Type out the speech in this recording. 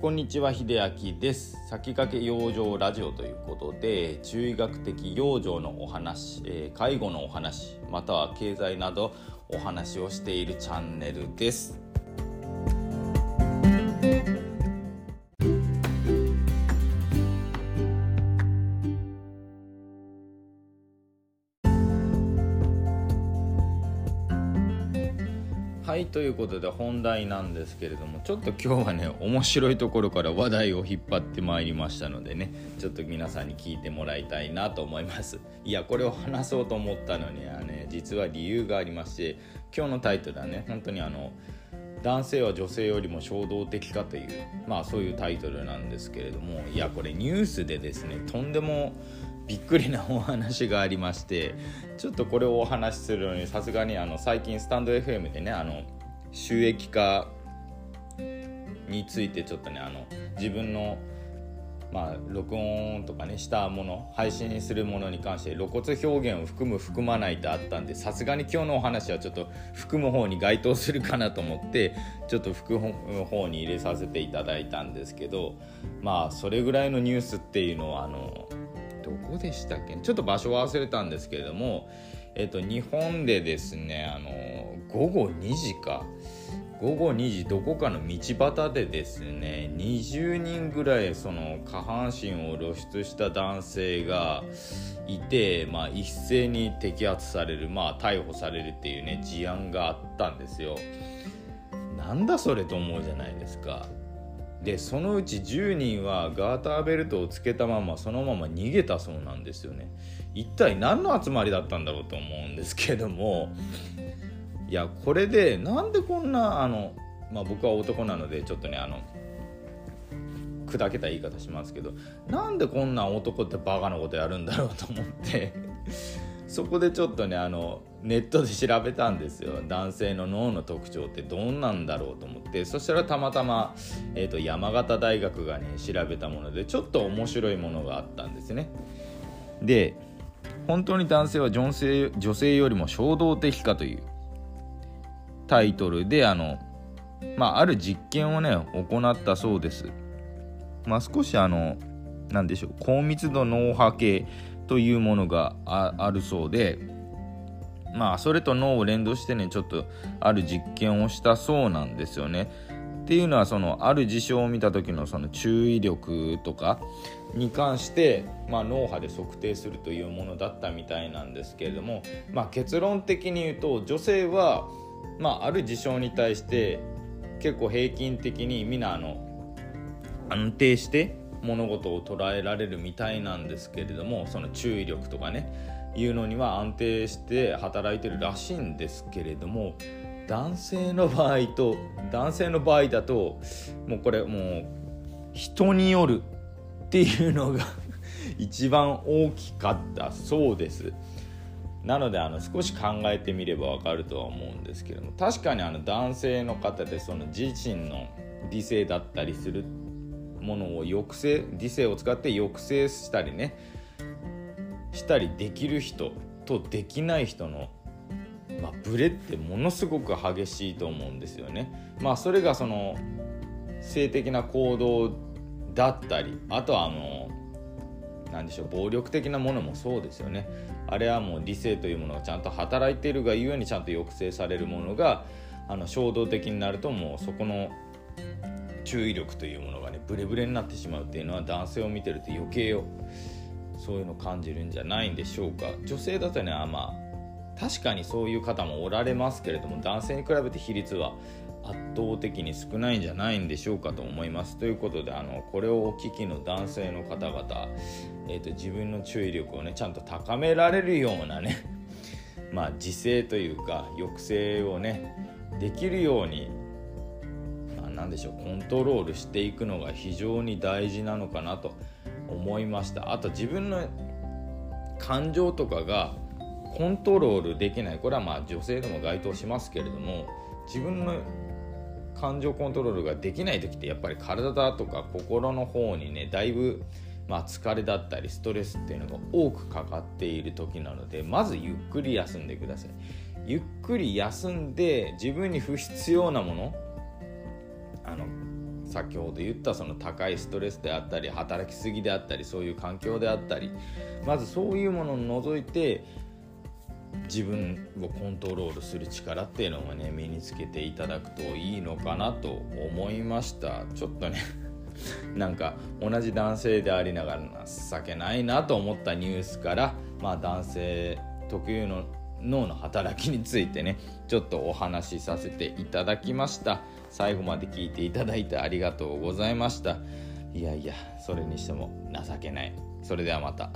こんにちは秀明です。先駆け養生ラジオということで中医学的養生のお話、えー、介護のお話または経済などお話をしているチャンネルです。はいということで本題なんですけれどもちょっと今日はね面白いところから話題を引っ張ってまいりましたのでねちょっと皆さんに聞いてもらいたいなと思います。いやこれを話そうと思ったのにはね実は理由がありまして今日のタイトルはね本当にあの男性は女性よりも衝動的かというまあそういうタイトルなんですけれどもいやこれニュースでですねとんでもびっくりなお話がありましてちょっとこれをお話しするのにさすがにあの最近スタンド FM でねあの収益化についてちょっとねあの自分のまあ、録音とかねしたもの配信するものに関して露骨表現を含む含まないとあったんでさすがに今日のお話はちょっと含む方に該当するかなと思ってちょっと含む方に入れさせていただいたんですけどまあそれぐらいのニュースっていうのはあのどこでしたっけ？ちょっと場所は忘れたんですけれども、えっと、日本でですねあの午後2時か午後2時どこかの道端でですね20人ぐらいその下半身を露出した男性がいて、まあ、一斉に摘発される、まあ、逮捕されるっていうね事案があったんですよ。なんだそれと思うじゃないですか。でそのうち10人はガーターベルトをつけたままそのまま逃げたそうなんですよね。一体何の集まりだったんだろうと思うんですけども。いやこれでなんでこんなあの、まあ、僕は男なのでちょっとねあの砕けた言い方しますけどなんでこんな男ってバカなことやるんだろうと思って。そこでちょっとねあのネットで調べたんですよ。男性の脳の特徴ってどんなんだろうと思って。そしたらたまたま、えーと、山形大学がね調べたものでちょっと面白いものがあったんですね。で本当に男性は女性女性よりも衝動的かというタイトルであの、まあ、ある実験をね行ったそうです。まあ少しあの何でしょう高密度脳波計というものがあるそうでまあそれと脳を連動してねちょっとある実験をしたそうなんですよね。っていうのはそのある事象を見た時のその注意力とかに関して、まあ、脳波で測定するというものだったみたいなんですけれども、まあ、結論的に言うと女性は、まあ、ある事象に対して結構平均的にみんなあの安定して物事を捉えられるみたいなんですけれどもその注意力とかねいうのには安定して働いてるらしいんですけれども男性の場合と男性の場合だともうこれもう人によるっていうのが 一番大きかったそうです。なのであの少し考えてみれば分かるとは思うんですけども確かにあの男性の方でその自身の理性だったりするものを抑制理性を使って抑制したりねしたりできる人とできない人の、まあ、ブレってものすごく激しいと思うんですよね。まあ、それがその性的な行動だったりあとはあの何でしょう暴力的なものもそうですよねあれはもう理性というものがちゃんと働いているがゆえにちゃんと抑制されるものがあの衝動的になるともうそこの注意力というものがねブレブレになってしまうっていうのは男性を見てると余計よそういうの感じるんじゃないんでしょうか女性だとねあまあ確かにそういう方もおられますけれども男性に比べて比率は圧倒的に少ないんじゃないんでしょうかと思います。ということであのこれをお聞きの男性の方々、えーと、自分の注意力をねちゃんと高められるようなね まあ自制というか抑制をねできるように何でしょうコントロールしていくのが非常に大事なのかなと思いました。あと自分の感情とかがコントロールできない。これはまあ女性でも該当しますけれども自分の感情コントロールができない時ってやっぱり体だとか心の方にねだいぶまあ、疲れだったりストレスっていうのが多くかかっている時なのでまずゆっくり休んでください。ゆっくり休んで自分に不必要なものあの先ほど言ったその高いストレスであったり働きすぎであったりそういう環境であったりまずそういうものを除いて自分をコントロールする力っていうのをね身につけていただくといいのかなと思いました。ちょっとね なんか同じ男性でありながら情けないなと思ったニュースからまあ男性特有の脳の働きについてねちょっとお話しさせていただきました。最後まで聞いていただいてありがとうございました。いやいやそれにしても情けない。それではまた。